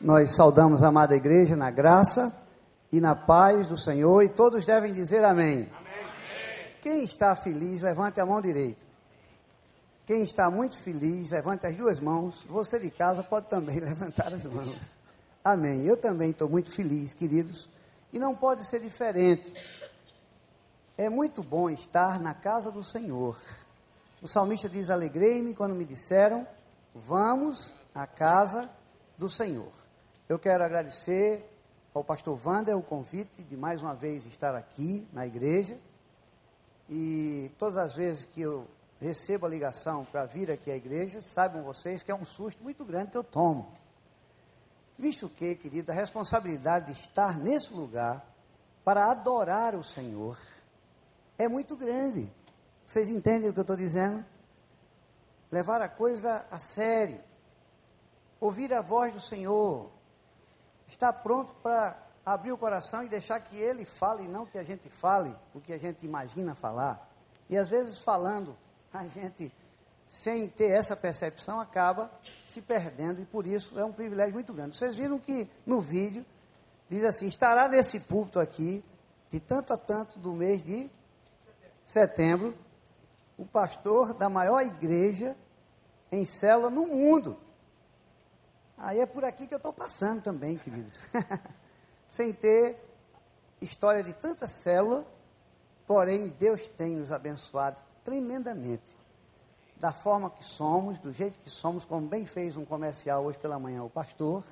Nós saudamos a amada igreja na graça e na paz do Senhor e todos devem dizer amém. amém. Quem está feliz, levante a mão direita. Quem está muito feliz, levante as duas mãos. Você de casa pode também levantar as mãos. Amém. Eu também estou muito feliz, queridos. E não pode ser diferente. É muito bom estar na casa do Senhor. O salmista diz: Alegrei-me quando me disseram, vamos à casa do Senhor. Eu quero agradecer ao pastor Wander o convite de mais uma vez estar aqui na igreja. E todas as vezes que eu recebo a ligação para vir aqui à igreja, saibam vocês que é um susto muito grande que eu tomo. Visto que, querida, a responsabilidade de estar nesse lugar para adorar o Senhor é muito grande. Vocês entendem o que eu estou dizendo? Levar a coisa a sério. Ouvir a voz do Senhor. Estar pronto para abrir o coração e deixar que Ele fale, não que a gente fale o que a gente imagina falar. E às vezes falando, a gente, sem ter essa percepção, acaba se perdendo. E por isso é um privilégio muito grande. Vocês viram que no vídeo diz assim: estará nesse púlpito aqui, de tanto a tanto do mês de setembro, o pastor da maior igreja em célula no mundo. Aí é por aqui que eu estou passando também, queridos. Sem ter história de tanta célula, porém Deus tem nos abençoado tremendamente. Da forma que somos, do jeito que somos, como bem fez um comercial hoje pela manhã o pastor,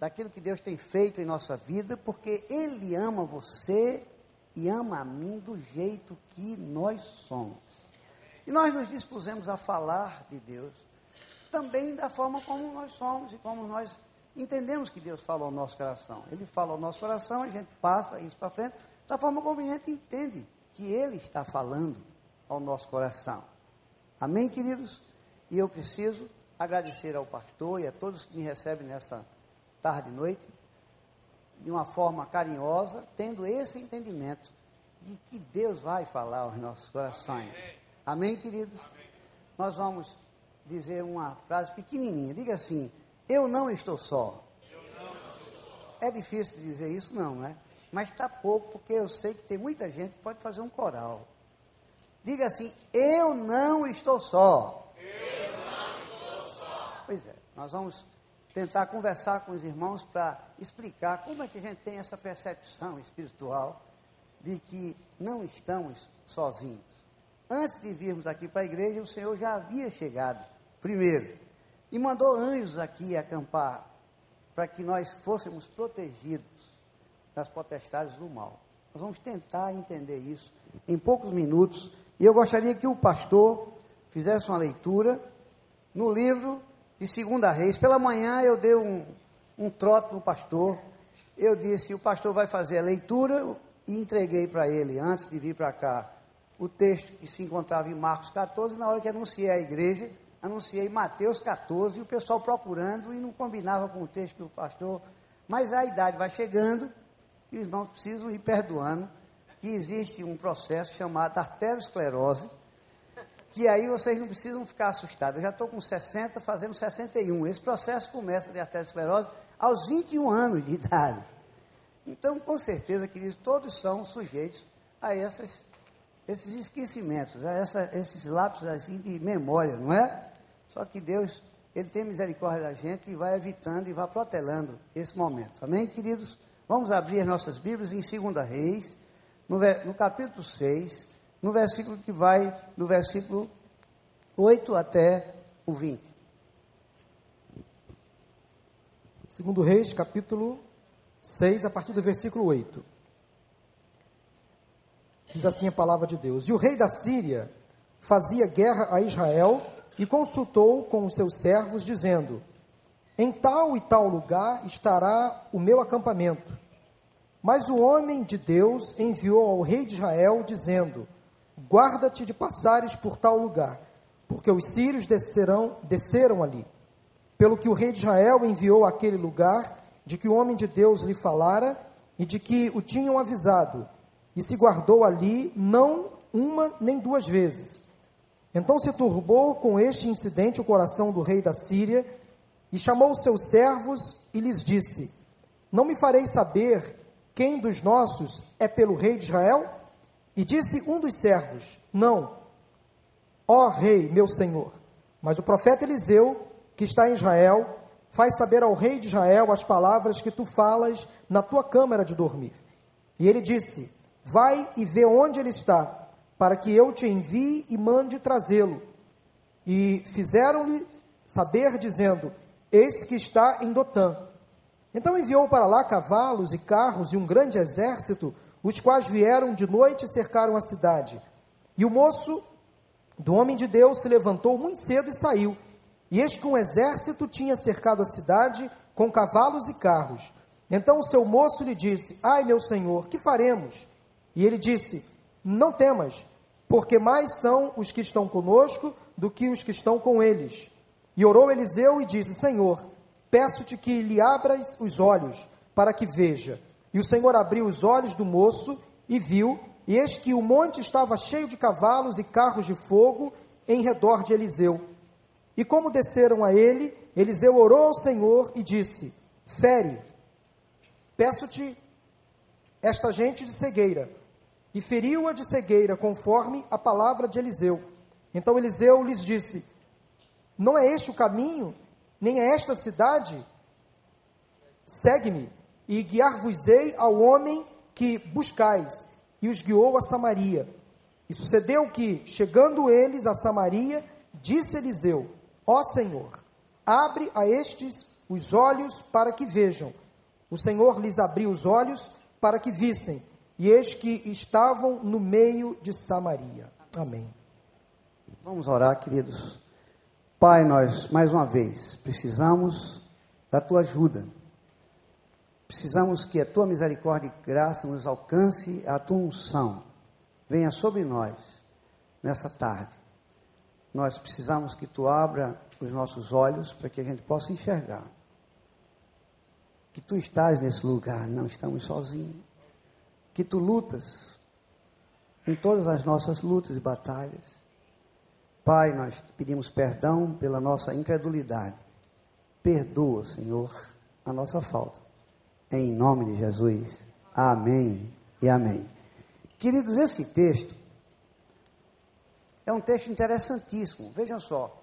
daquilo que Deus tem feito em nossa vida, porque Ele ama você e ama a mim do jeito que nós somos. E nós nos dispusemos a falar de Deus também da forma como nós somos e como nós entendemos que Deus fala ao nosso coração. Ele fala ao nosso coração, a gente passa isso para frente, da forma como a gente entende que Ele está falando ao nosso coração. Amém, queridos? E eu preciso agradecer ao pastor e a todos que me recebem nessa tarde e noite de uma forma carinhosa, tendo esse entendimento de que Deus vai falar aos nossos corações. Amém, queridos? Nós vamos dizer uma frase pequenininha. Diga assim: Eu não estou só. É difícil dizer isso, não, né? Mas está pouco, porque eu sei que tem muita gente que pode fazer um coral. Diga assim: Eu não estou só. Eu não estou só. Pois é, nós vamos tentar conversar com os irmãos para explicar como é que a gente tem essa percepção espiritual de que não estamos sozinhos. Antes de virmos aqui para a igreja, o Senhor já havia chegado primeiro e mandou anjos aqui acampar para que nós fôssemos protegidos das potestades do mal. Nós vamos tentar entender isso em poucos minutos e eu gostaria que o pastor fizesse uma leitura no livro de Segunda Reis. Pela manhã eu dei um, um trote no pastor. Eu disse: o pastor vai fazer a leitura e entreguei para ele, antes de vir para cá, o texto que se encontrava em Marcos 14. Na hora que anunciei a igreja, anunciei Mateus 14 e o pessoal procurando e não combinava com o texto que o pastor. Mas a idade vai chegando e os irmãos precisam ir perdoando que existe um processo chamado arteriosclerose que aí vocês não precisam ficar assustados. Eu já estou com 60, fazendo 61. Esse processo começa de arteriosclerose aos 21 anos de idade. Então, com certeza, queridos, todos são sujeitos a essas, esses esquecimentos, a esses lapsos assim de memória, não é? Só que Deus, Ele tem misericórdia da gente e vai evitando e vai protelando esse momento. Amém, queridos? Vamos abrir as nossas Bíblias em 2 Reis, no, no capítulo 6, no versículo que vai do versículo 8 até o 20. Segundo Reis, capítulo 6, a partir do versículo 8. Diz assim a palavra de Deus: E o rei da Síria fazia guerra a Israel e consultou com os seus servos, dizendo: Em tal e tal lugar estará o meu acampamento. Mas o homem de Deus enviou ao rei de Israel, dizendo: Guarda-te de passares por tal lugar, porque os sírios descerão, desceram ali. Pelo que o rei de Israel enviou àquele lugar, de que o homem de Deus lhe falara e de que o tinham avisado, e se guardou ali não uma nem duas vezes. Então se turbou com este incidente o coração do rei da Síria, E chamou os seus servos e lhes disse: Não me farei saber quem dos nossos é pelo rei de Israel? E disse um dos servos: Não, ó rei, meu senhor. Mas o profeta Eliseu, que está em Israel, faz saber ao rei de Israel as palavras que tu falas na tua câmara de dormir. E ele disse: Vai e vê onde ele está, para que eu te envie e mande trazê-lo. E fizeram-lhe saber, dizendo: Eis que está em Dotã. Então enviou para lá cavalos e carros e um grande exército, os quais vieram de noite e cercaram a cidade. E o moço do homem de Deus se levantou muito cedo e saiu. E eis que um exército tinha cercado a cidade com cavalos e carros. Então o seu moço lhe disse: Ai, meu senhor, que faremos? E ele disse: Não temas, porque mais são os que estão conosco do que os que estão com eles. E orou Eliseu e disse: Senhor, peço-te que lhe abras os olhos, para que veja. E o Senhor abriu os olhos do moço e viu, e eis que o monte estava cheio de cavalos e carros de fogo em redor de Eliseu. E como desceram a ele, Eliseu orou ao Senhor e disse: Fere, peço-te esta gente de cegueira. E feriu-a de cegueira, conforme a palavra de Eliseu. Então Eliseu lhes disse: não é este o caminho, nem é esta cidade? Segue-me, e guiar-vos-ei ao homem que buscais. E os guiou a Samaria. E sucedeu que, chegando eles a Samaria, disse Eliseu: Ó Senhor, abre a estes os olhos para que vejam. O Senhor lhes abriu os olhos para que vissem, e eis que estavam no meio de Samaria. Amém. Vamos orar, queridos. Pai, nós mais uma vez precisamos da tua ajuda. Precisamos que a tua misericórdia e graça nos alcance, a tua unção venha sobre nós nessa tarde. Nós precisamos que tu abra os nossos olhos para que a gente possa enxergar que tu estás nesse lugar, não estamos sozinhos. Que tu lutas em todas as nossas lutas e batalhas Pai, nós pedimos perdão pela nossa incredulidade. Perdoa, Senhor, a nossa falta. Em nome de Jesus. Amém e amém. Queridos, esse texto é um texto interessantíssimo. Vejam só.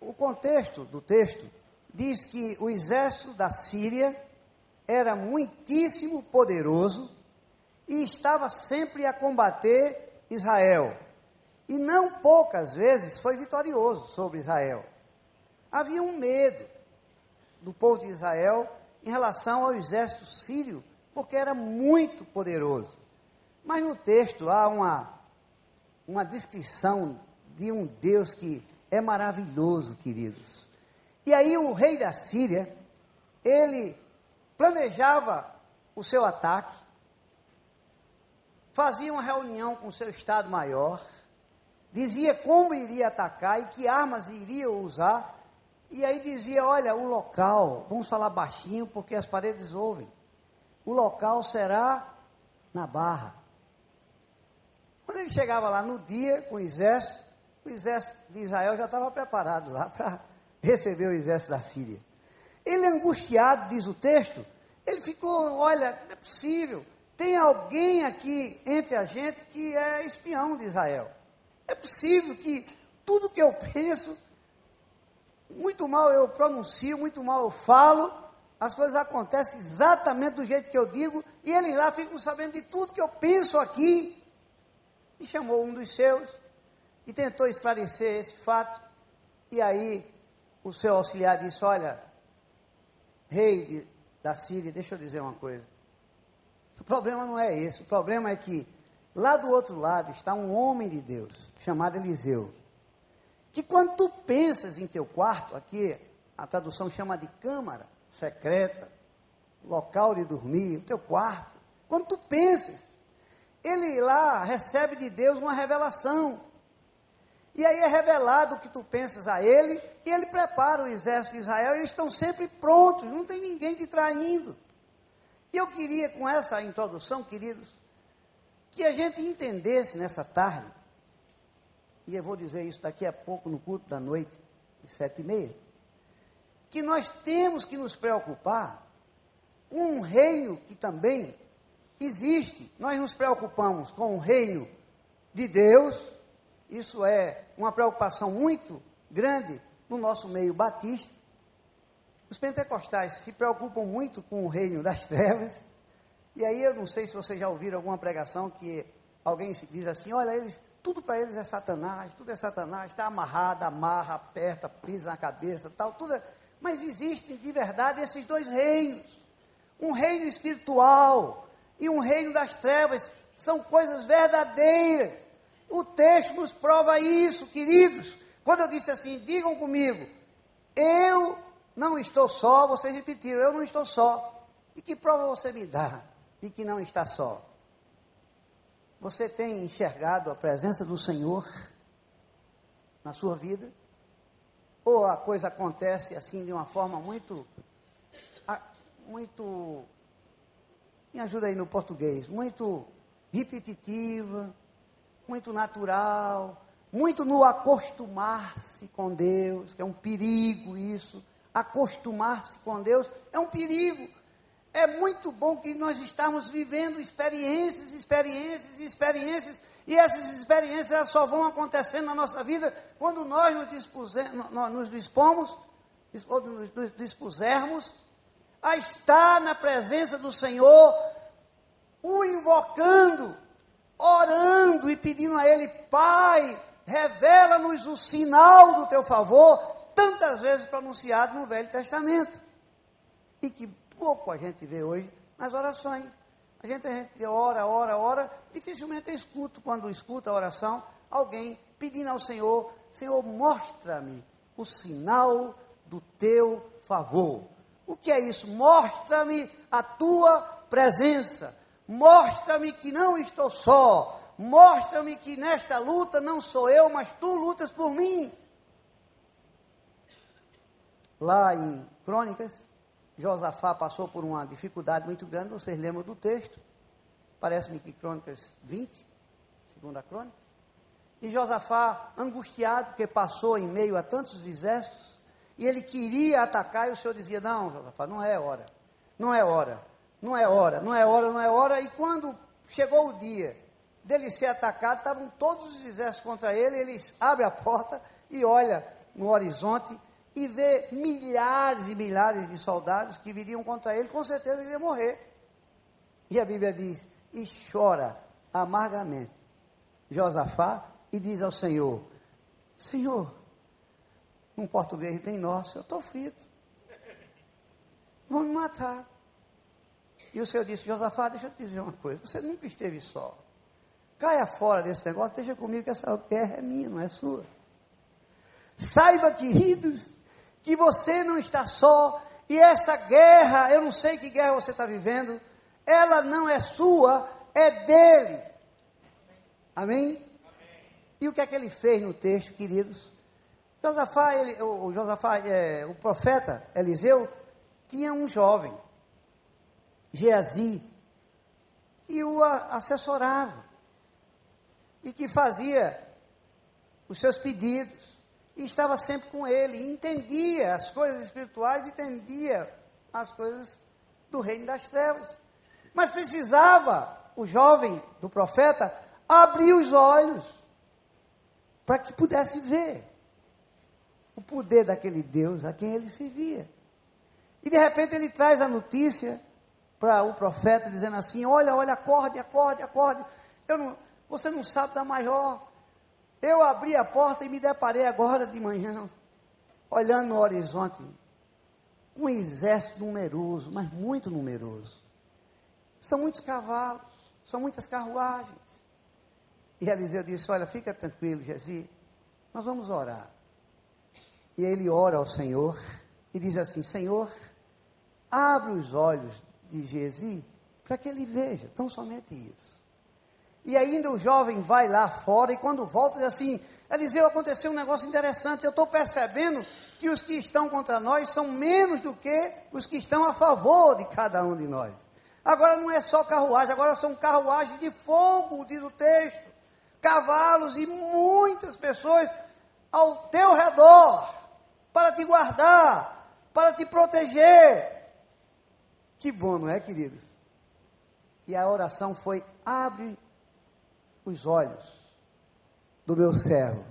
O contexto do texto diz que o exército da Síria era muitíssimo poderoso e estava sempre a combater Israel e não poucas vezes foi vitorioso sobre Israel. Havia um medo do povo de Israel em relação ao exército sírio, porque era muito poderoso. Mas no texto há uma, uma descrição de um Deus que é maravilhoso, queridos. E aí o rei da Síria, ele planejava o seu ataque, fazia uma reunião com seu Estado Maior, dizia como iria atacar e que armas iria usar. E aí dizia: olha, o local, vamos falar baixinho porque as paredes ouvem. O local será na barra. Quando ele chegava lá no dia com o exército, o exército de Israel já estava preparado lá para receber o exército da Síria. Ele angustiado, diz o texto, ele ficou, olha, não é possível. Tem alguém aqui entre a gente que é espião de Israel. É possível que tudo que eu penso, muito mal eu pronuncio, muito mal eu falo, as coisas acontecem exatamente do jeito que eu digo, e eles lá ficam sabendo de tudo que eu penso aqui. E chamou um dos seus e tentou esclarecer esse fato. E aí o seu auxiliar disse: Olha, rei da Síria, deixa eu dizer uma coisa. O problema não é esse, o problema é que Lá do outro lado está um homem de Deus, chamado Eliseu, que quando tu pensas em teu quarto, aqui a tradução chama de câmara secreta, local de dormir, o teu quarto, quando tu pensas, ele lá recebe de Deus uma revelação. E aí é revelado o que tu pensas a ele, e ele prepara o exército de Israel, e eles estão sempre prontos, não tem ninguém te traindo. E eu queria, com essa introdução, queridos, que a gente entendesse nessa tarde, e eu vou dizer isso daqui a pouco no culto da noite, de sete e meia, que nós temos que nos preocupar com um reino que também existe. Nós nos preocupamos com o reino de Deus, isso é uma preocupação muito grande no nosso meio batista. Os pentecostais se preocupam muito com o reino das trevas. E aí eu não sei se vocês já ouviram alguma pregação que alguém diz assim, olha, eles, tudo para eles é Satanás, tudo é Satanás, está amarrado, amarra, aperta, pisa na cabeça, tal, tudo é... Mas existem de verdade esses dois reinos. Um reino espiritual e um reino das trevas. São coisas verdadeiras. O texto nos prova isso, queridos. Quando eu disse assim, digam comigo, eu não estou só, vocês repetiram, eu não estou só. E que prova você me dá de que não está só? Você tem enxergado a presença do Senhor na sua vida? Ou a coisa acontece assim de uma forma muito, muito, me ajuda aí no português, muito repetitiva, muito natural, muito no acostumar-se com Deus, que é um perigo isso. Acostumar-se com Deus é um perigo. É muito bom que nós estamos vivendo experiências, experiências, experiências, e essas experiências só vão acontecendo na nossa vida quando nós nos, nos dispomos, ou nos dispusermos a estar na presença do Senhor, o invocando, orando e pedindo a Ele, Pai, revela-nos o sinal do teu favor, tantas vezes pronunciado no Velho Testamento. E que pouco a gente vê hoje nas orações. A gente, a gente ora, ora, ora, dificilmente escuto, quando escuta a oração, alguém pedindo ao Senhor, Senhor, mostra-me o sinal do teu favor. O que é isso? Mostra-me a tua presença. Mostra-me que não estou só. Mostra-me que nesta luta não sou eu, mas tu lutas por mim. Lá em Crônicas, Josafá passou por uma dificuldade muito grande, vocês lembram do texto? Parece-me que Crônicas 20, segunda Crônicas. E Josafá, angustiado, porque passou em meio a tantos exércitos, e ele queria atacar, e o Senhor dizia: Não, Josafá, não é hora, não é hora, não é hora, não é hora, não é hora. E quando chegou o dia dele ser atacado, estavam todos os exércitos contra ele, ele abre a porta e olha no horizonte e vê milhares e milhares de soldados que viriam contra ele, com certeza ele ia morrer. E a Bíblia diz, e chora amargamente Josafá e diz ao Senhor, Senhor, um português bem nosso, eu estou frito. Vão me matar. E o Senhor disse, Josafá, deixa eu te dizer uma coisa, você nunca esteve só. Caia fora desse negócio, deixa comigo que essa guerra é minha, não é sua. Saiba, queridos, que você não está só, e essa guerra, eu não sei que guerra você está vivendo, ela não é sua, é dele. Amém? E o que é que ele fez no texto, queridos? Josafá, ele, o, o, Josafá é, o profeta Eliseu, tinha um jovem, Geazi, e o assessorava e que fazia os seus pedidos e estava sempre com ele, entendia as coisas espirituais, entendia as coisas do reino das trevas. Mas precisava o jovem do profeta abrir os olhos para que pudesse ver o poder daquele Deus a quem ele servia. E de repente ele traz a notícia para o profeta dizendo assim: Olha, olha, acorde, acorde, acorde. Eu não, você não sabe da maior. Eu abri a porta e me deparei agora de manhã, olhando no horizonte, um exército numeroso, mas muito numeroso. São muitos cavalos, são muitas carruagens. E Eliseu disse: Olha, fica tranquilo, Jesi, nós vamos orar. E ele ora ao Senhor e diz assim: Senhor, abre os olhos de Gesi para que ele veja, tão somente isso. E ainda o jovem vai lá fora e quando volta diz assim: Eliseu, aconteceu um negócio interessante. Eu estou percebendo que os que estão contra nós são menos do que os que estão a favor de cada um de nós. Agora não é só carruagem, agora são carruagens de fogo, diz o texto. Cavalos e muitas pessoas ao teu redor para te guardar, para te proteger. Que bom, não é, queridos? E a oração foi: abre os olhos do meu servo.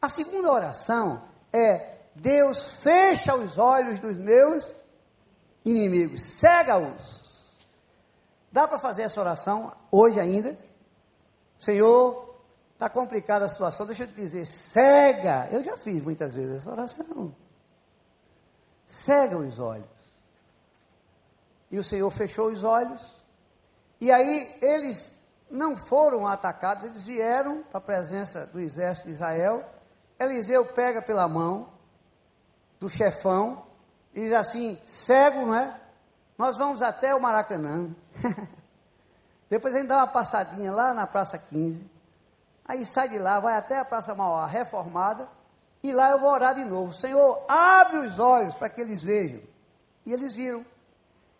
A segunda oração é: Deus fecha os olhos dos meus inimigos, cega-os. Dá para fazer essa oração hoje ainda? Senhor, está complicada a situação, deixa eu te dizer, cega. Eu já fiz muitas vezes essa oração. Cega os olhos. E o Senhor fechou os olhos. E aí eles não foram atacados, eles vieram para a presença do exército de Israel. Eliseu pega pela mão do chefão e diz assim: cego, não é? Nós vamos até o Maracanã. Depois a gente dá uma passadinha lá na Praça 15. Aí sai de lá, vai até a Praça Mauá reformada. E lá eu vou orar de novo. Senhor, abre os olhos para que eles vejam. E eles viram.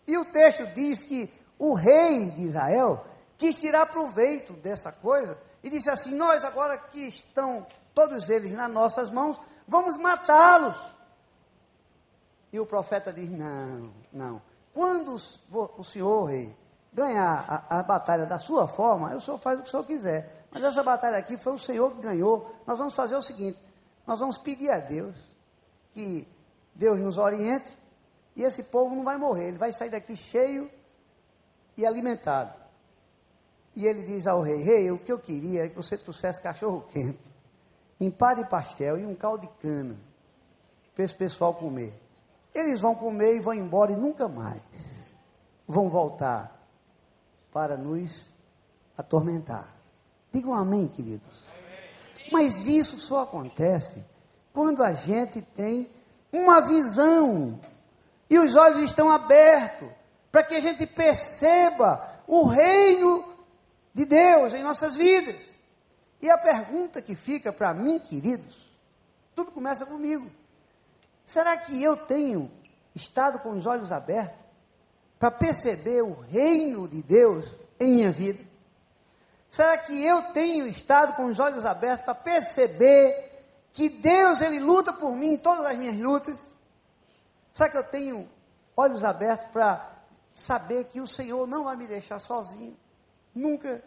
E o texto diz que o rei de Israel quis tirar proveito dessa coisa e disse assim: Nós agora que estão todos eles nas nossas mãos, vamos matá-los. E o profeta diz: Não, não. Quando o senhor, rei, ganhar a, a, batalha da sua forma, o senhor faz o que o senhor quiser. Mas essa batalha aqui foi o senhor que ganhou. Nós vamos fazer o seguinte: nós vamos pedir a Deus que Deus nos oriente e esse povo não vai morrer, ele vai sair daqui cheio e alimentado. E ele diz ao rei: Rei, o que eu queria é que você trouxesse cachorro quente, empada de pastel e um caldo de cana para esse pessoal comer. Eles vão comer e vão embora e nunca mais vão voltar para nos atormentar. Digam amém, queridos. Mas isso só acontece quando a gente tem uma visão e os olhos estão abertos para que a gente perceba o reino de Deus em nossas vidas. E a pergunta que fica para mim, queridos, tudo começa comigo. Será que eu tenho estado com os olhos abertos para perceber o reino de Deus em minha vida? Será que eu tenho estado com os olhos abertos para perceber que Deus ele luta por mim em todas as minhas lutas? Será que eu tenho olhos abertos para saber que o Senhor não vai me deixar sozinho? Nunca.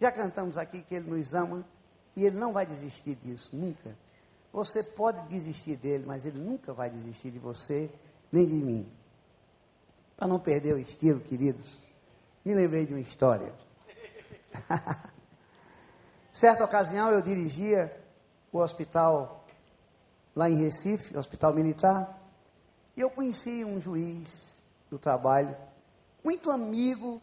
Já cantamos aqui que Ele nos ama e Ele não vai desistir disso, nunca. Você pode desistir dele, mas ele nunca vai desistir de você, nem de mim. Para não perder o estilo, queridos, me lembrei de uma história. Certa ocasião eu dirigia o hospital lá em Recife, o hospital militar, e eu conheci um juiz do trabalho, muito amigo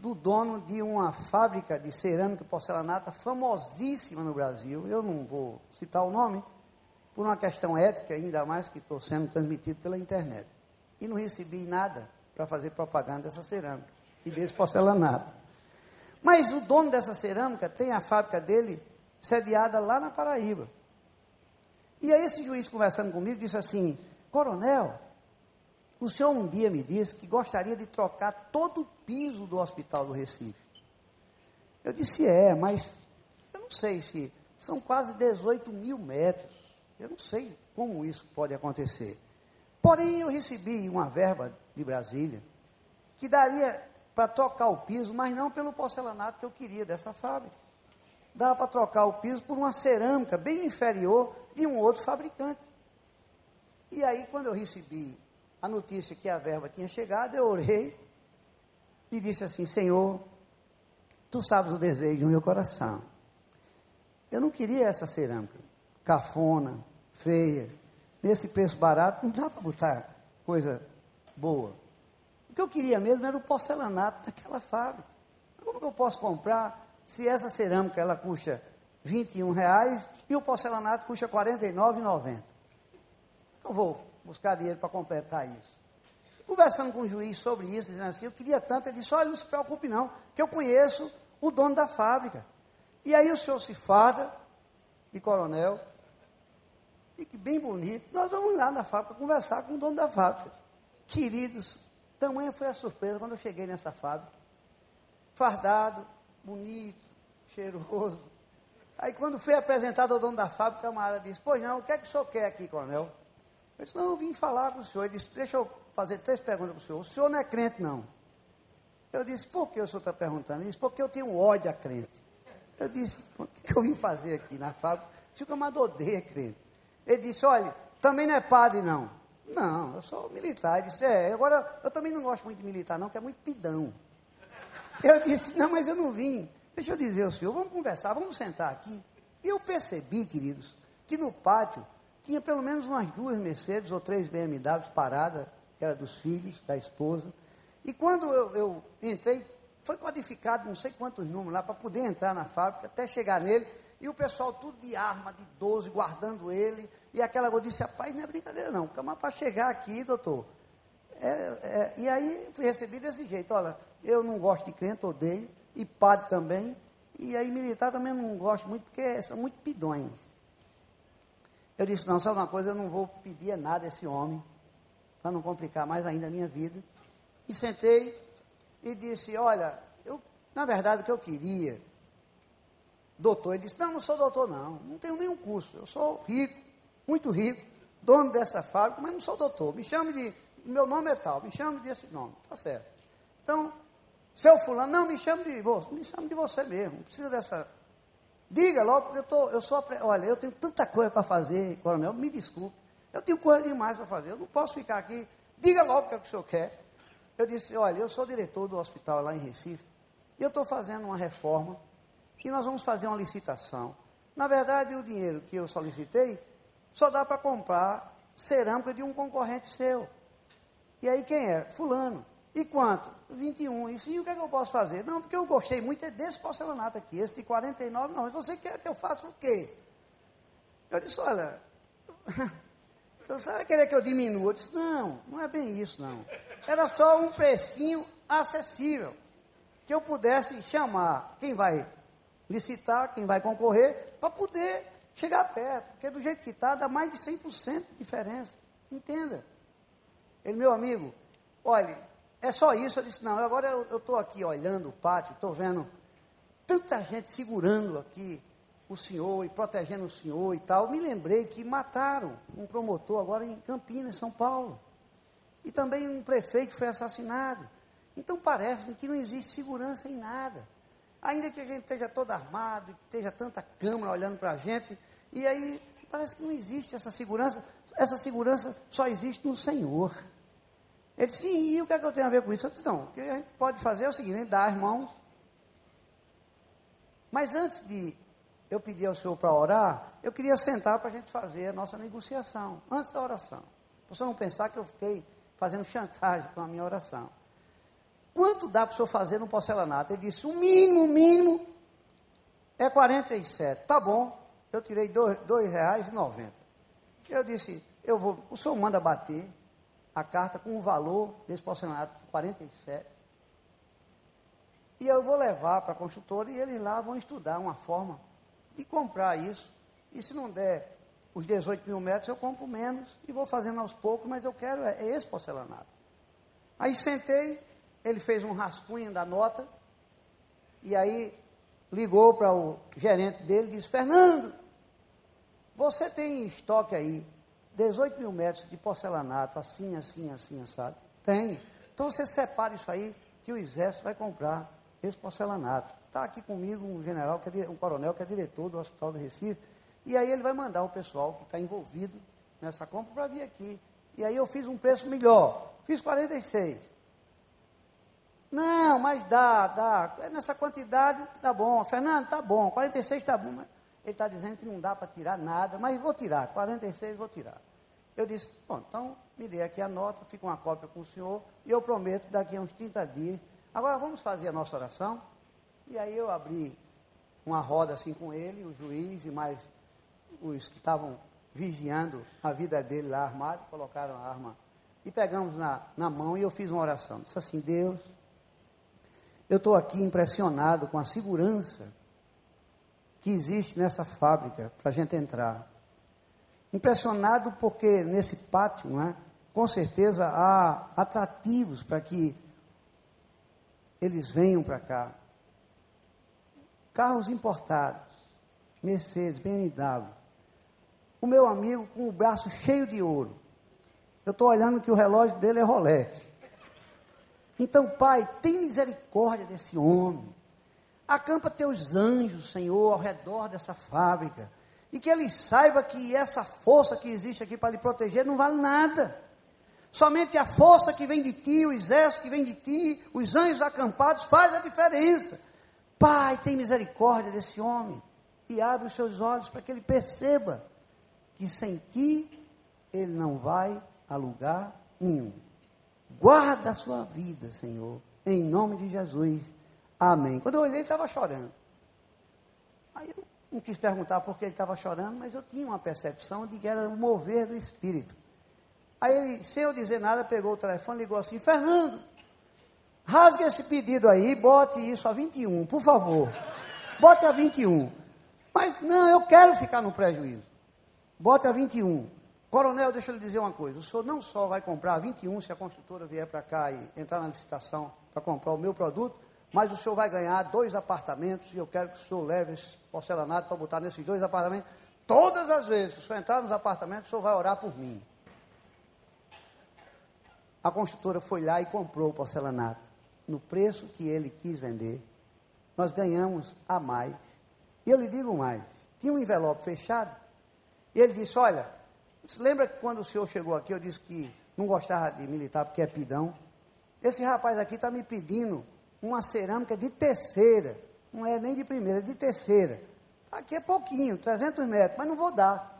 do dono de uma fábrica de cerâmica e porcelanata famosíssima no Brasil. Eu não vou citar o nome, por uma questão ética, ainda mais que estou sendo transmitido pela internet. E não recebi nada para fazer propaganda dessa cerâmica e desse porcelanato. Mas o dono dessa cerâmica tem a fábrica dele sediada lá na Paraíba. E aí esse juiz conversando comigo disse assim, coronel, o senhor um dia me disse que gostaria de trocar todo o piso do hospital do Recife. Eu disse, é, mas eu não sei se são quase 18 mil metros. Eu não sei como isso pode acontecer. Porém, eu recebi uma verba de Brasília que daria para trocar o piso, mas não pelo porcelanato que eu queria dessa fábrica. Dava para trocar o piso por uma cerâmica bem inferior de um outro fabricante. E aí, quando eu recebi a notícia que a verba tinha chegado, eu orei e disse assim: Senhor, tu sabes o desejo do meu coração. Eu não queria essa cerâmica cafona, feia, nesse preço barato, não dá para botar coisa boa. O que eu queria mesmo era o porcelanato daquela fábrica. Como que eu posso comprar se essa cerâmica ela custa 21 reais e o porcelanato custa R$ 49,90? Eu vou buscar dinheiro para completar isso. Conversando com o juiz sobre isso, dizendo assim, eu queria tanto, ele disse, olha, não se preocupe não, que eu conheço o dono da fábrica. E aí o senhor se farda de coronel, fique bem bonito, nós vamos lá na fábrica conversar com o dono da fábrica. Queridos, tamanha foi a surpresa quando eu cheguei nessa fábrica. Fardado, bonito, cheiroso. Aí quando fui apresentado ao dono da fábrica, a camarada disse, pois não, o que é que o senhor quer aqui, coronel? Eu disse, não, eu vim falar com o senhor. Ele disse, deixa eu fazer três perguntas para o senhor. O senhor não é crente, não. Eu disse, por que o senhor está perguntando? Ele disse, porque eu tenho ódio a crente. Eu disse, o que eu vim fazer aqui na fábrica? Se o camarada odeia crente. Ele disse, olha, também não é padre, não. Não, eu sou militar. Ele disse, é, agora eu também não gosto muito de militar, não, que é muito pidão. Eu disse, não, mas eu não vim. Deixa eu dizer ao senhor, vamos conversar, vamos sentar aqui. E eu percebi, queridos, que no pátio tinha pelo menos umas duas Mercedes ou três BMWs paradas, que era dos filhos, da esposa. E quando eu, eu entrei, foi codificado não sei quantos números lá para poder entrar na fábrica, até chegar nele, e o pessoal tudo de arma, de 12, guardando ele. E aquela eu disse, rapaz, não é brincadeira não, mas para chegar aqui, doutor. É, é, e aí fui recebido desse jeito, olha, eu não gosto de crente, odeio, e padre também, e aí militar também não gosto muito, porque são muito pidões. Eu disse, não, sabe uma coisa, eu não vou pedir nada a esse homem, para não complicar mais ainda a minha vida. E sentei e disse, olha, eu, na verdade o que eu queria, doutor, ele disse, não, não sou doutor não, não tenho nenhum curso, eu sou rico, muito rico, dono dessa fábrica, mas não sou doutor, me chame de, meu nome é tal, me chame desse nome, tá certo. Então, seu fulano, não, me chame de me chame de você mesmo, não precisa dessa. Diga logo, porque eu, tô, eu sou, olha, eu tenho tanta coisa para fazer, coronel, me desculpe, eu tenho coisa demais para fazer, eu não posso ficar aqui, diga logo o que, é que o senhor quer. Eu disse, olha, eu sou diretor do hospital lá em Recife, e eu estou fazendo uma reforma, e nós vamos fazer uma licitação. Na verdade, o dinheiro que eu solicitei, só dá para comprar cerâmica de um concorrente seu. E aí quem é? Fulano. E quanto? 21. E sim, o que, é que eu posso fazer? Não, porque eu gostei muito é desse porcelanato aqui, esse de 49, não. Mas você quer que eu faça o quê? Eu disse, olha, você vai querer que eu diminua? Eu disse, não, não é bem isso, não. Era só um precinho acessível, que eu pudesse chamar quem vai licitar, quem vai concorrer, para poder chegar perto. Porque do jeito que está, dá mais de 100% de diferença. Entenda. Ele, meu amigo, olha, é só isso. Eu disse, não, agora eu estou aqui olhando o pátio, estou vendo tanta gente segurando aqui o senhor e protegendo o senhor e tal. Me lembrei que mataram um promotor agora em Campinas, São Paulo. E também um prefeito foi assassinado. Então parece-me que não existe segurança em nada. Ainda que a gente esteja todo armado, que esteja tanta câmera olhando para a gente, e aí parece que não existe essa segurança. Essa segurança só existe no Senhor. Ele disse, sim, e o que é que eu tenho a ver com isso? Eu disse, não, o que a gente pode fazer é o seguinte, dar as mãos. Mas antes de eu pedir ao Senhor para orar, eu queria sentar para a gente fazer a nossa negociação, antes da oração. Para você não pensar que eu fiquei fazendo chantagem com a minha oração. Quanto dá para o senhor fazer no porcelanato? Ele disse, o mínimo, o mínimo é 47. Tá bom, eu tirei R$ 2,90. Eu disse, eu vou, o senhor manda bater, a carta com o valor desse porcelanato, 47. E eu vou levar para a construtora e eles lá vão estudar uma forma de comprar isso. E se não der os 18 mil metros, eu compro menos e vou fazendo aos poucos, mas eu quero é, é esse porcelanato. Aí sentei, ele fez um rascunho da nota, e aí ligou para o gerente dele e disse, Fernando, você tem estoque aí 18 mil metros de porcelanato, assim, assim, assim, sabe? Tem. Então você separa isso aí, que o exército vai comprar esse porcelanato. Está aqui comigo um general, que é, um coronel, que é diretor do Hospital do Recife, e aí ele vai mandar o pessoal que está envolvido nessa compra para vir aqui. E aí eu fiz um preço melhor, fiz 46. Não, mas dá, dá. Nessa quantidade tá bom. Fernando, tá bom. 46 tá bom. Mas ele está dizendo que não dá para tirar nada, mas vou tirar, 46 vou tirar. Eu disse, bom, então me dê aqui a nota, fica uma cópia com o senhor, e eu prometo que daqui a uns 30 dias. Agora vamos fazer a nossa oração. E aí eu abri uma roda assim com ele, o juiz e mais os que estavam vigiando a vida dele lá armado, colocaram a arma e pegamos na, na mão e eu fiz uma oração. Disse assim, Deus, eu estou aqui impressionado com a segurança que existe nessa fábrica para a gente entrar. Impressionado porque nesse pátio, não é? com certeza há atrativos para que eles venham para cá. Carros importados, Mercedes, BMW. O meu amigo com o braço cheio de ouro. Eu estou olhando que o relógio dele é Rolex. Então, Pai, tem misericórdia desse homem. Acampa teus anjos, Senhor, ao redor dessa fábrica. E que ele saiba que essa força que existe aqui para lhe proteger não vale nada. Somente a força que vem de ti, o exército que vem de ti, os anjos acampados, faz a diferença. Pai, tem misericórdia desse homem. E abre os seus olhos para que ele perceba que sem ti ele não vai a lugar nenhum. Guarda a sua vida, Senhor, em nome de Jesus. Amém. Quando eu olhei, ele estava chorando. Aí eu não quis perguntar por que ele estava chorando, mas eu tinha uma percepção de que era o mover do Espírito. Aí ele, sem eu dizer nada, pegou o telefone e ligou assim: Fernando, rasgue esse pedido aí, bote isso a 21, por favor. Bote a 21. Mas não, eu quero ficar no prejuízo. Bote a 21. Coronel, deixa eu lhe dizer uma coisa. O senhor não só vai comprar a 21 se a construtora vier para cá e entrar na licitação para comprar o meu produto, mas o senhor vai ganhar dois apartamentos e eu quero que o senhor leve esse porcelanato para botar nesses dois apartamentos. Todas as vezes que o senhor entrar nos apartamentos, o senhor vai orar por mim. A construtora foi lá e comprou o porcelanato no preço que ele quis vender. Nós ganhamos a mais. E eu lhe digo mais: tinha um envelope fechado. E ele disse: Olha, você lembra que quando o senhor chegou aqui, eu disse que não gostava de militar porque é pidão? Esse rapaz aqui está me pedindo uma cerâmica de terceira. Não é nem de primeira, é de terceira. Aqui é pouquinho, 300 metros, mas não vou dar.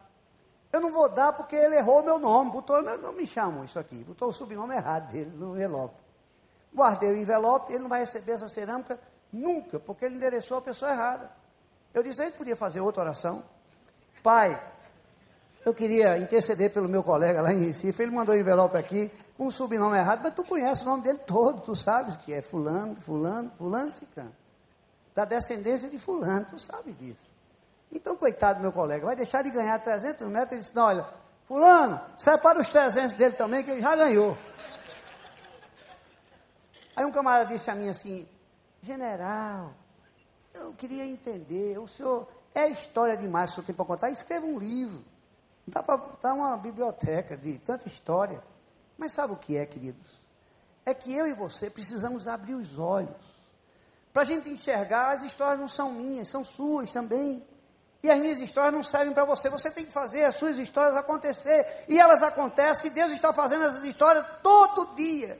Eu não vou dar porque ele errou meu nome, botou, não me chamam isso aqui, botou o sobrenome errado dele no envelope. Guardei o envelope, ele não vai receber essa cerâmica nunca, porque ele endereçou a pessoa errada. Eu disse, a gente podia fazer outra oração. Pai, eu queria interceder pelo meu colega lá em Recife. Ele mandou um envelope aqui o sobrenome errado, mas tu conhece o nome dele todo, tu sabes que é fulano, fulano, fulano, cicano. Da descendência de fulano, tu sabe disso. Então, coitado do meu colega, vai deixar de ganhar 300 metros? Ele disse, não, olha, fulano, separa os 300 dele também, que ele já ganhou. Aí um camarada disse a mim assim, general, eu queria entender, o senhor, é história demais o senhor tem para contar, escreva um livro. Dá para botar uma biblioteca de tanta história. Mas sabe o que é, queridos? É que eu e você precisamos abrir os olhos. Para a gente enxergar, as histórias não são minhas, são suas também. E as minhas histórias não servem para você. Você tem que fazer as suas histórias acontecer. E elas acontecem. E Deus está fazendo essas histórias todo dia,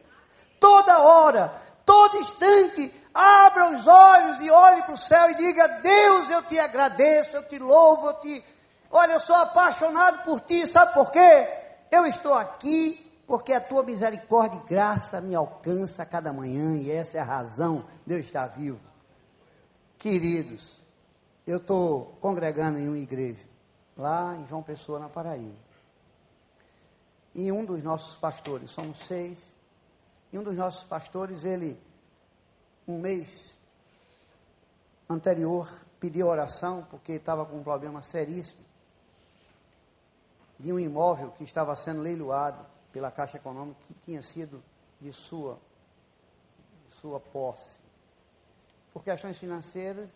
toda hora, todo instante. Abra os olhos e olhe para o céu e diga: Deus, eu te agradeço, eu te louvo, eu te Olha, eu sou apaixonado por ti, sabe por quê? Eu estou aqui porque a tua misericórdia e graça me alcança a cada manhã e essa é a razão de eu estar vivo. Queridos, eu estou congregando em uma igreja, lá em João Pessoa, na Paraíba. E um dos nossos pastores, somos seis, e um dos nossos pastores, ele, um mês anterior, pediu oração porque estava com um problema seríssimo de um imóvel que estava sendo leiloado pela Caixa Econômica que tinha sido de sua, de sua posse. Por questões financeiras,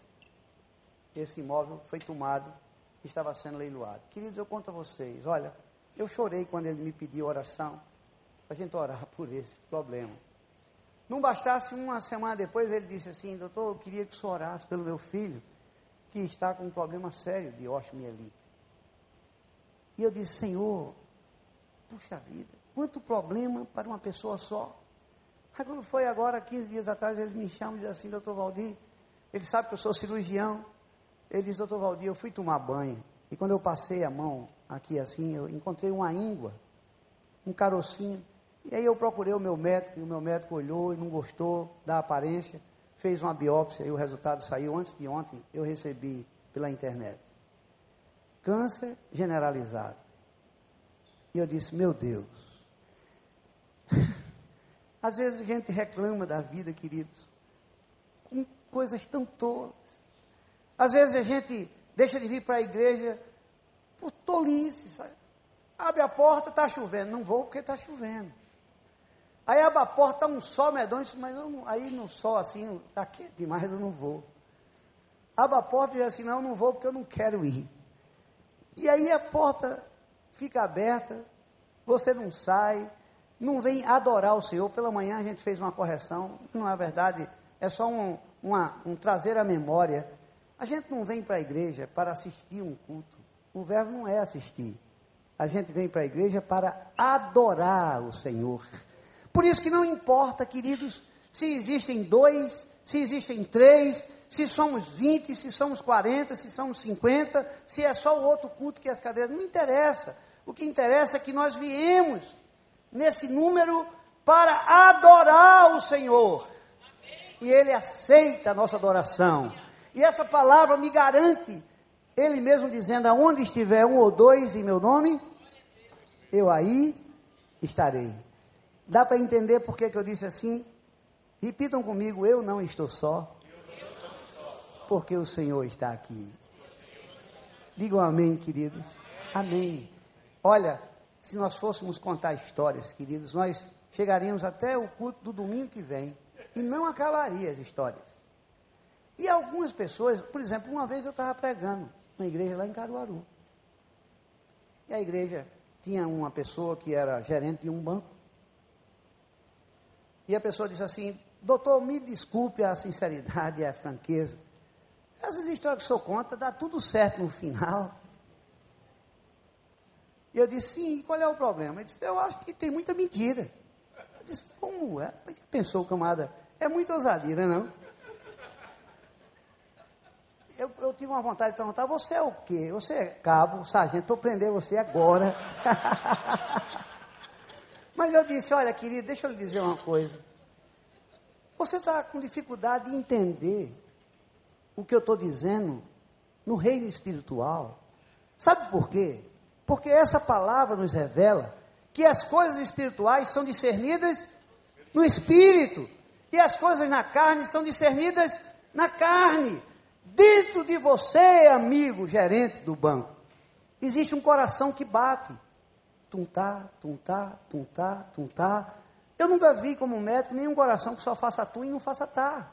esse imóvel foi tomado e estava sendo leiloado. Queridos, eu conto a vocês, olha, eu chorei quando ele me pediu oração, para a gente orar por esse problema. Não bastasse uma semana depois, ele disse assim, doutor, eu queria que o senhor orasse pelo meu filho, que está com um problema sério de osteomielite. E eu disse, Senhor, puxa vida, quanto problema para uma pessoa só. Aí quando foi agora, 15 dias atrás, eles me chamam e dizem assim, doutor Valdir, ele sabe que eu sou cirurgião. Ele diz, doutor Valdir, eu fui tomar banho. E quando eu passei a mão aqui assim, eu encontrei uma íngua, um carocinho. E aí eu procurei o meu médico, e o meu médico olhou e não gostou da aparência, fez uma biópsia e o resultado saiu antes de ontem, eu recebi pela internet câncer generalizado. E eu disse, meu Deus. Às vezes a gente reclama da vida, queridos, com coisas tão tolas. Às vezes a gente deixa de vir para a igreja por tolice. Sabe? Abre a porta, está chovendo. Não vou porque está chovendo. Aí abre a porta, está um sol medonho, mas não, aí no sol assim, está quente demais, eu não vou. Abre a porta e diz assim, não, eu não vou porque eu não quero ir. E aí a porta fica aberta você não sai, não vem adorar o Senhor. Pela manhã a gente fez uma correção, não é verdade, é só um, uma, um trazer à memória. A gente não vem para a igreja para assistir um culto. O verbo não é assistir. A gente vem para a igreja para adorar o Senhor. Por isso que não importa, queridos, se existem dois, se existem três, se somos 20, se somos 40, se somos 50, se é só o outro culto que as cadeiras, não interessa. O que interessa é que nós viemos nesse número para adorar o Senhor. E Ele aceita a nossa adoração. E essa palavra me garante, Ele mesmo dizendo: aonde estiver um ou dois em meu nome, eu aí estarei. Dá para entender por que, que eu disse assim? Repitam comigo: eu não estou só. Porque o Senhor está aqui. Digam amém, queridos. Amém. Olha, se nós fôssemos contar histórias, queridos, nós chegaríamos até o culto do domingo que vem e não acabaria as histórias. E algumas pessoas, por exemplo, uma vez eu estava pregando na igreja lá em Caruaru. E a igreja tinha uma pessoa que era gerente de um banco. E a pessoa disse assim: Doutor, me desculpe a sinceridade e a franqueza. Essas histórias que o senhor conta, dá tudo certo no final. E eu disse, sim, qual é o problema? Ele disse, eu acho que tem muita mentira. Eu disse, como é? Pensou o camarada, é muita ousadia, não é Eu, eu, tive uma vontade de perguntar, você é o quê? Você é cabo, sargento, estou prendendo você agora. Mas eu disse, olha, querido, deixa eu lhe dizer uma coisa. Você está com dificuldade de entender o que eu estou dizendo no reino espiritual. Sabe por quê? Porque essa palavra nos revela que as coisas espirituais são discernidas no espírito e as coisas na carne são discernidas na carne. Dentro de você, amigo gerente do banco, existe um coração que bate. Tum-tá, tum-tá, tum-tá, tum-tá. Eu nunca vi como médico nenhum coração que só faça tum e não faça tá.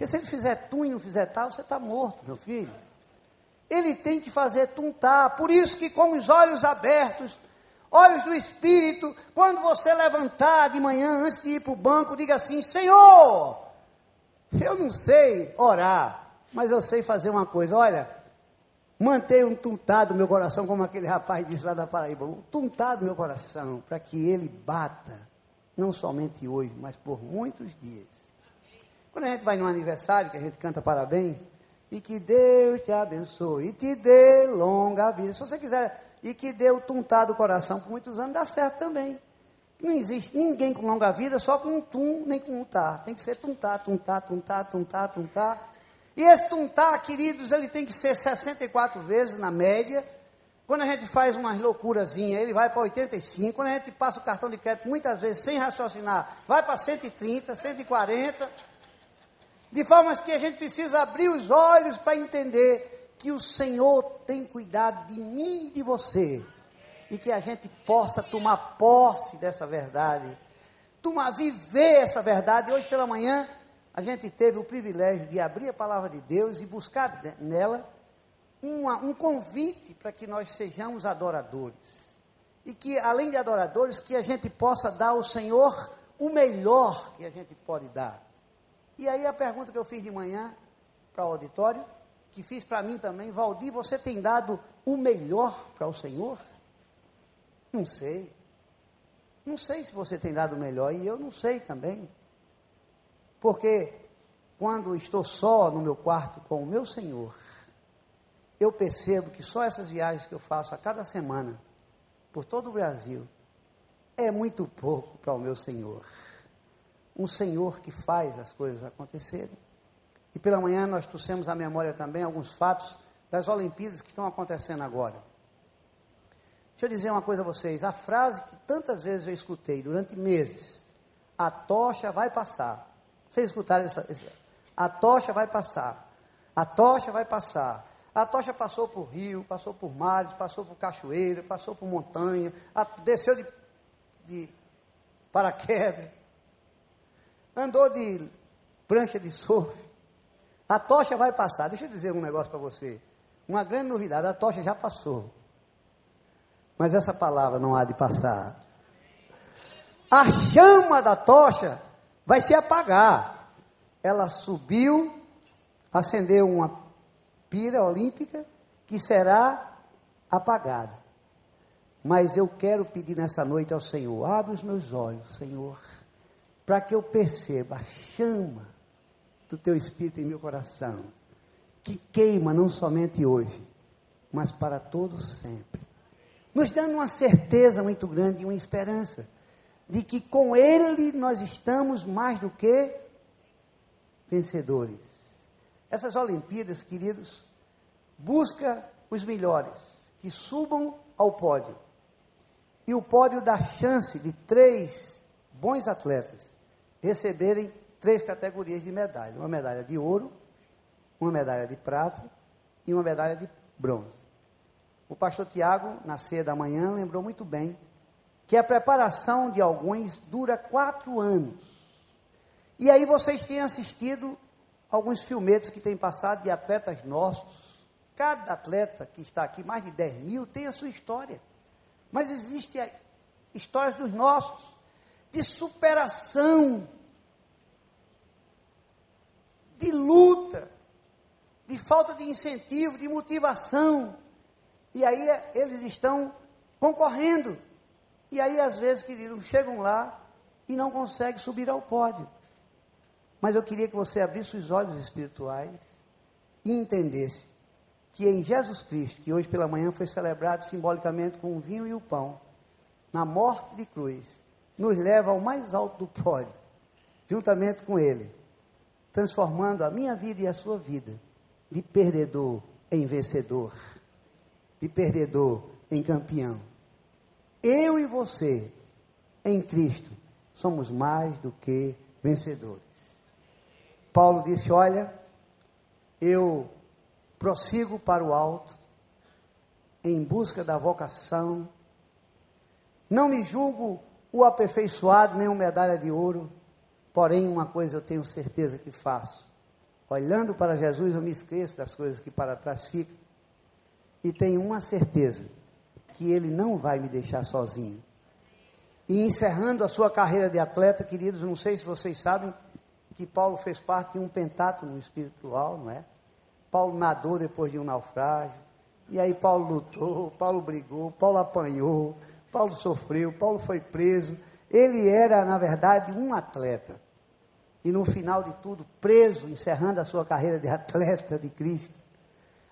Porque se ele fizer tum e não fizer tal, você está morto, meu filho. Ele tem que fazer tuntar. Por isso que com os olhos abertos, olhos do Espírito, quando você levantar de manhã, antes de ir para o banco, diga assim, Senhor, eu não sei orar, mas eu sei fazer uma coisa. Olha, mantenha um tuntado no meu coração, como aquele rapaz disse lá da Paraíba. Um tuntado no meu coração, para que ele bata não somente hoje, mas por muitos dias. Quando a gente vai num aniversário, que a gente canta parabéns, e que Deus te abençoe, e te dê longa vida. Se você quiser, e que dê o tuntar do coração por muitos anos, dá certo também. Não existe ninguém com longa vida só com um tum, nem com um tá. Tem que ser tuntar, tuntar, tuntar, tuntar, tuntar. E esse tuntar, queridos, ele tem que ser 64 vezes na média quando a gente faz umas loucurazinhas, ele vai para 85. Quando a gente passa o cartão de crédito, muitas vezes sem raciocinar, vai para 130, 140. De forma que a gente precisa abrir os olhos para entender que o Senhor tem cuidado de mim e de você. E que a gente possa tomar posse dessa verdade. Tomar, viver essa verdade. Hoje pela manhã, a gente teve o privilégio de abrir a palavra de Deus e buscar nela uma, um convite para que nós sejamos adoradores. E que, além de adoradores, que a gente possa dar ao Senhor o melhor que a gente pode dar. E aí a pergunta que eu fiz de manhã para o auditório, que fiz para mim também, Valdir, você tem dado o melhor para o Senhor? Não sei. Não sei se você tem dado o melhor, e eu não sei também. Porque quando estou só no meu quarto com o meu Senhor, eu percebo que só essas viagens que eu faço a cada semana, por todo o Brasil, é muito pouco para o meu Senhor. Um Senhor que faz as coisas acontecerem. E pela manhã nós trouxemos à memória também alguns fatos das Olimpíadas que estão acontecendo agora. Deixa eu dizer uma coisa a vocês: a frase que tantas vezes eu escutei durante meses, a tocha vai passar. Vocês escutaram essa, essa? A tocha vai passar. A tocha vai passar. A tocha passou por rio, passou por mares, passou por cachoeira, passou por montanha, desceu de, de paraquedas, andou de prancha de surf. A tocha vai passar. Deixa eu dizer um negócio para você. Uma grande novidade, a tocha já passou. Mas essa palavra não há de passar. A chama da tocha vai se apagar. Ela subiu, acendeu uma pira olímpica que será apagada. Mas eu quero pedir nessa noite ao Senhor: abre os meus olhos, Senhor, para que eu perceba a chama do teu espírito em meu coração, que queima não somente hoje, mas para todos sempre. Nos dando uma certeza muito grande e uma esperança de que com Ele nós estamos mais do que vencedores. Essas Olimpíadas, queridos, busca os melhores que subam ao pódio. E o pódio dá chance de três bons atletas receberem três categorias de medalha: uma medalha de ouro, uma medalha de prata e uma medalha de bronze. O pastor Tiago, na ceia da manhã, lembrou muito bem que a preparação de alguns dura quatro anos. E aí vocês têm assistido alguns filmetes que têm passado de atletas nossos. Cada atleta que está aqui, mais de 10 mil, tem a sua história. Mas existem histórias dos nossos, de superação, de luta, de falta de incentivo, de motivação. E aí eles estão concorrendo. E aí, às vezes, queridos, chegam lá e não conseguem subir ao pódio. Mas eu queria que você abrisse os olhos espirituais e entendesse que em Jesus Cristo, que hoje pela manhã foi celebrado simbolicamente com o vinho e o pão, na morte de cruz, nos leva ao mais alto do pódio, juntamente com Ele, transformando a minha vida e a sua vida de perdedor em vencedor, de perdedor em campeão. Eu e você, em Cristo, somos mais do que vencedores. Paulo disse: Olha, eu prossigo para o alto, em busca da vocação. Não me julgo o aperfeiçoado, nem uma medalha de ouro, porém, uma coisa eu tenho certeza que faço. Olhando para Jesus, eu me esqueço das coisas que para trás ficam, e tenho uma certeza que Ele não vai me deixar sozinho. E encerrando a sua carreira de atleta, queridos, não sei se vocês sabem que Paulo fez parte de um pentátono espiritual, não é? Paulo nadou depois de um naufrágio. E aí Paulo lutou, Paulo brigou, Paulo apanhou, Paulo sofreu, Paulo foi preso. Ele era, na verdade, um atleta. E no final de tudo, preso, encerrando a sua carreira de atleta de Cristo.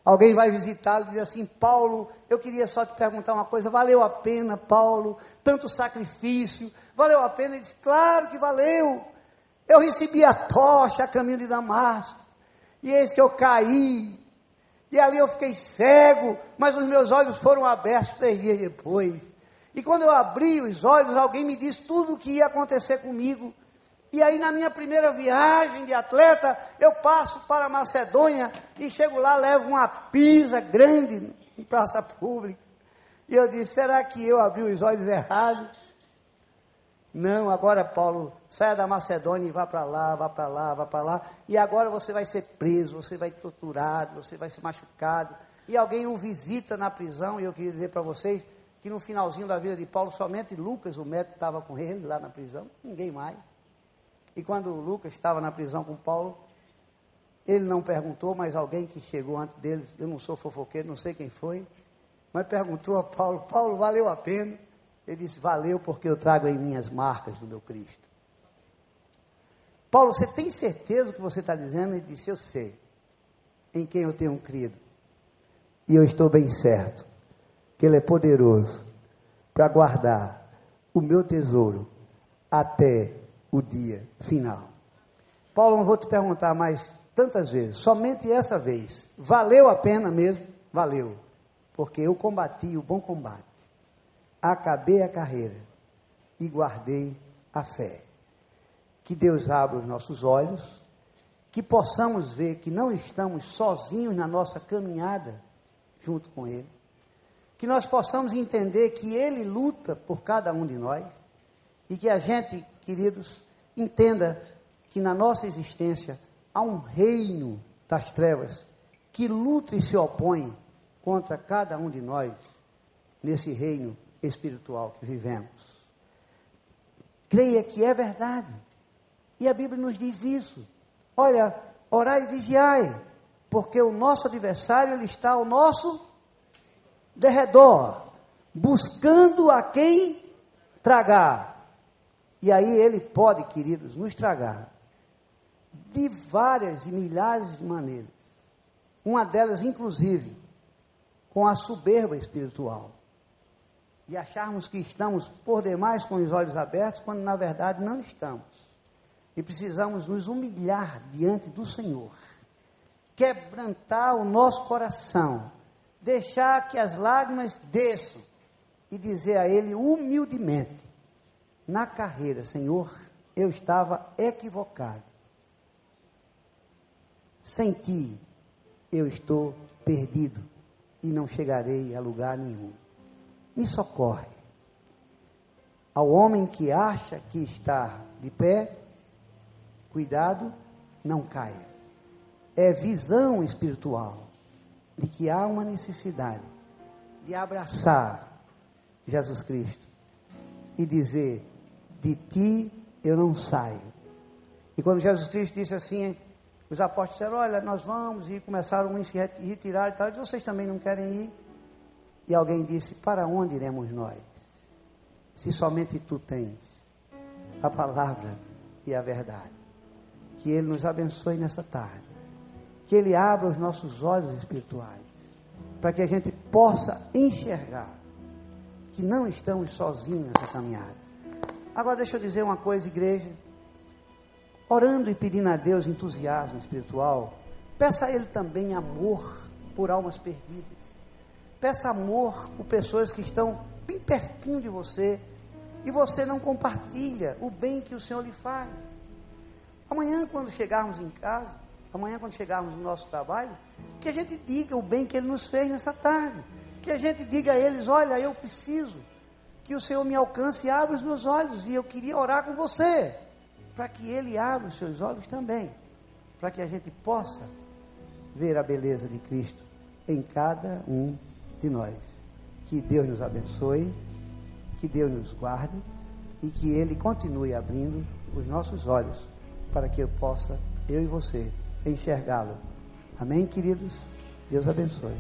Alguém vai visitá-lo e diz assim: Paulo, eu queria só te perguntar uma coisa: valeu a pena, Paulo, tanto sacrifício? Valeu a pena? Ele diz: claro que valeu. Eu recebi a tocha a caminho de Damasco, e eis que eu caí, e ali eu fiquei cego, mas os meus olhos foram abertos três dias depois. E quando eu abri os olhos, alguém me disse tudo o que ia acontecer comigo. E aí, na minha primeira viagem de atleta, eu passo para a Macedônia e chego lá, levo uma pisa grande em praça pública. E eu disse: será que eu abri os olhos errados? Não, agora Paulo, saia da Macedônia e vá para lá, vá para lá, vá para lá. E agora você vai ser preso, você vai ser torturado, você vai ser machucado. E alguém o visita na prisão, e eu queria dizer para vocês que no finalzinho da vida de Paulo, somente Lucas, o médico, estava com ele lá na prisão, ninguém mais. E quando Lucas estava na prisão com Paulo, ele não perguntou, mas alguém que chegou antes dele, eu não sou fofoqueiro, não sei quem foi, mas perguntou a Paulo: Paulo, valeu a pena? Ele disse: Valeu, porque eu trago em minhas marcas do meu Cristo. Paulo, você tem certeza do que você está dizendo? Ele disse: Eu sei, em quem eu tenho crido. E eu estou bem certo que Ele é poderoso para guardar o meu tesouro até o dia final. Paulo, não vou te perguntar mais tantas vezes, somente essa vez. Valeu a pena mesmo? Valeu. Porque eu combati o bom combate, acabei a carreira e guardei a fé. Que Deus abra os nossos olhos, que possamos ver que não estamos sozinhos na nossa caminhada junto com Ele, que nós possamos entender que Ele luta por cada um de nós e que a gente queridos, entenda que na nossa existência há um reino das trevas que luta e se opõe contra cada um de nós nesse reino espiritual que vivemos. Creia que é verdade. E a Bíblia nos diz isso. Olha, orai e vigiai, porque o nosso adversário ele está ao nosso derredor, buscando a quem tragar. E aí ele pode, queridos, nos tragar de várias e milhares de maneiras. Uma delas, inclusive, com a soberba espiritual. E acharmos que estamos por demais com os olhos abertos, quando na verdade não estamos. E precisamos nos humilhar diante do Senhor, quebrantar o nosso coração, deixar que as lágrimas desçam e dizer a Ele humildemente: na carreira, Senhor, eu estava equivocado. Sem ti, eu estou perdido e não chegarei a lugar nenhum. Me socorre. Ao homem que acha que está de pé, cuidado, não caia. É visão espiritual de que há uma necessidade de abraçar Jesus Cristo e dizer: De ti eu não saio. E quando Jesus Cristo disse assim, os apóstolos disseram: Olha, nós vamos, e começaram a se retirar e tal. Disse, Vocês também não querem ir? E alguém disse: Para onde iremos nós? Se somente tu tens a palavra e a verdade. Que Ele nos abençoe nessa tarde. Que Ele abra os nossos olhos espirituais. Para que a gente possa enxergar que não estamos sozinhos nessa caminhada. Agora, deixa eu dizer uma coisa, igreja orando e pedindo a Deus entusiasmo espiritual, peça a Ele também amor por almas perdidas. Peça amor por pessoas que estão bem pertinho de você e você não compartilha o bem que o Senhor lhe faz. Amanhã, quando chegarmos em casa, amanhã, quando chegarmos no nosso trabalho, que a gente diga o bem que Ele nos fez nessa tarde. Que a gente diga a eles: Olha, eu preciso que o Senhor me alcance e abra os meus olhos, e eu queria orar com você para que Ele abra os seus olhos também, para que a gente possa ver a beleza de Cristo em cada um de nós. Que Deus nos abençoe, que Deus nos guarde e que Ele continue abrindo os nossos olhos para que eu possa, eu e você, enxergá-lo. Amém, queridos? Deus abençoe.